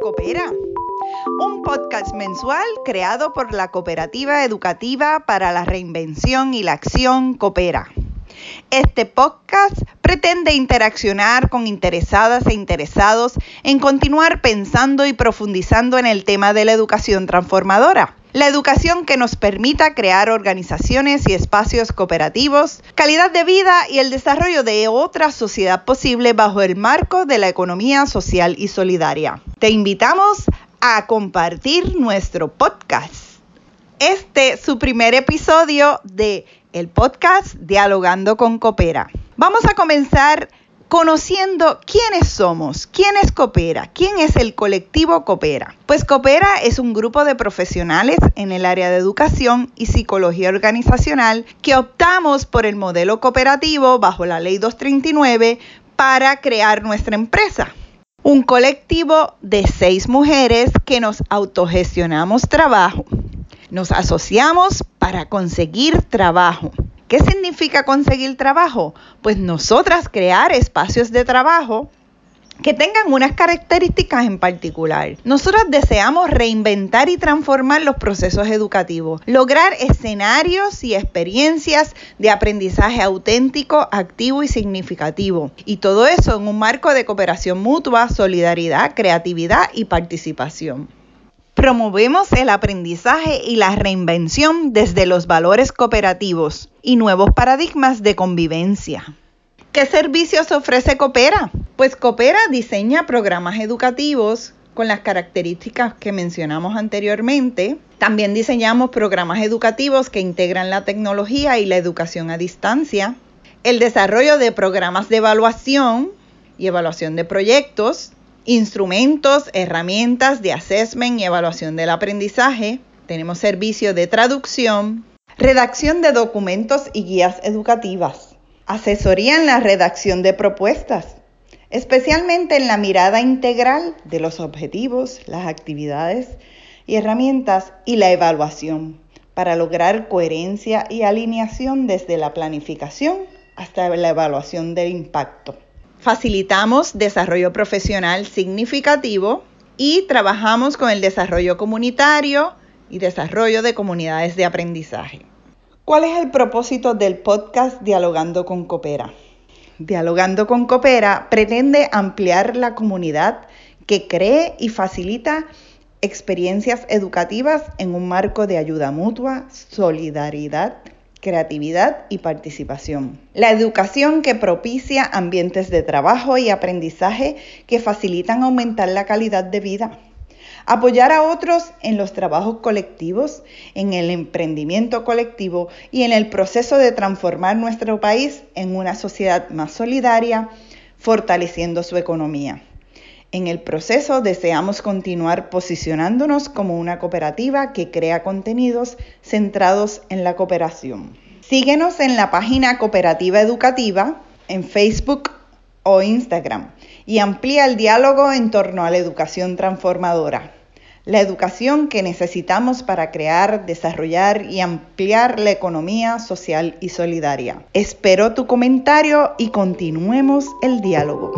Coopera, un podcast mensual creado por la Cooperativa Educativa para la Reinvención y la Acción Coopera. Este podcast pretende interaccionar con interesadas e interesados en continuar pensando y profundizando en el tema de la educación transformadora. La educación que nos permita crear organizaciones y espacios cooperativos, calidad de vida y el desarrollo de otra sociedad posible bajo el marco de la economía social y solidaria. Te invitamos a compartir nuestro podcast. Este su primer episodio de el podcast Dialogando con Coopera. Vamos a comenzar conociendo quiénes somos, quién es Coopera, quién es el colectivo Coopera. Pues Coopera es un grupo de profesionales en el área de educación y psicología organizacional que optamos por el modelo cooperativo bajo la ley 239 para crear nuestra empresa. Un colectivo de seis mujeres que nos autogestionamos trabajo. Nos asociamos para conseguir trabajo ¿Qué significa conseguir trabajo? Pues nosotras crear espacios de trabajo que tengan unas características en particular. Nosotros deseamos reinventar y transformar los procesos educativos, lograr escenarios y experiencias de aprendizaje auténtico, activo y significativo. Y todo eso en un marco de cooperación mutua, solidaridad, creatividad y participación. Promovemos el aprendizaje y la reinvención desde los valores cooperativos y nuevos paradigmas de convivencia. ¿Qué servicios ofrece Coopera? Pues Coopera diseña programas educativos con las características que mencionamos anteriormente. También diseñamos programas educativos que integran la tecnología y la educación a distancia, el desarrollo de programas de evaluación y evaluación de proyectos, instrumentos, herramientas de assessment y evaluación del aprendizaje. Tenemos servicio de traducción, redacción de documentos y guías educativas, asesoría en la redacción de propuestas, especialmente en la mirada integral de los objetivos, las actividades y herramientas y la evaluación para lograr coherencia y alineación desde la planificación hasta la evaluación del impacto. Facilitamos desarrollo profesional significativo y trabajamos con el desarrollo comunitario y desarrollo de comunidades de aprendizaje. ¿Cuál es el propósito del podcast Dialogando con Coopera? Dialogando con Coopera pretende ampliar la comunidad que cree y facilita experiencias educativas en un marco de ayuda mutua, solidaridad creatividad y participación. La educación que propicia ambientes de trabajo y aprendizaje que facilitan aumentar la calidad de vida. Apoyar a otros en los trabajos colectivos, en el emprendimiento colectivo y en el proceso de transformar nuestro país en una sociedad más solidaria, fortaleciendo su economía. En el proceso deseamos continuar posicionándonos como una cooperativa que crea contenidos centrados en la cooperación. Síguenos en la página Cooperativa Educativa en Facebook o Instagram y amplía el diálogo en torno a la educación transformadora. La educación que necesitamos para crear, desarrollar y ampliar la economía social y solidaria. Espero tu comentario y continuemos el diálogo.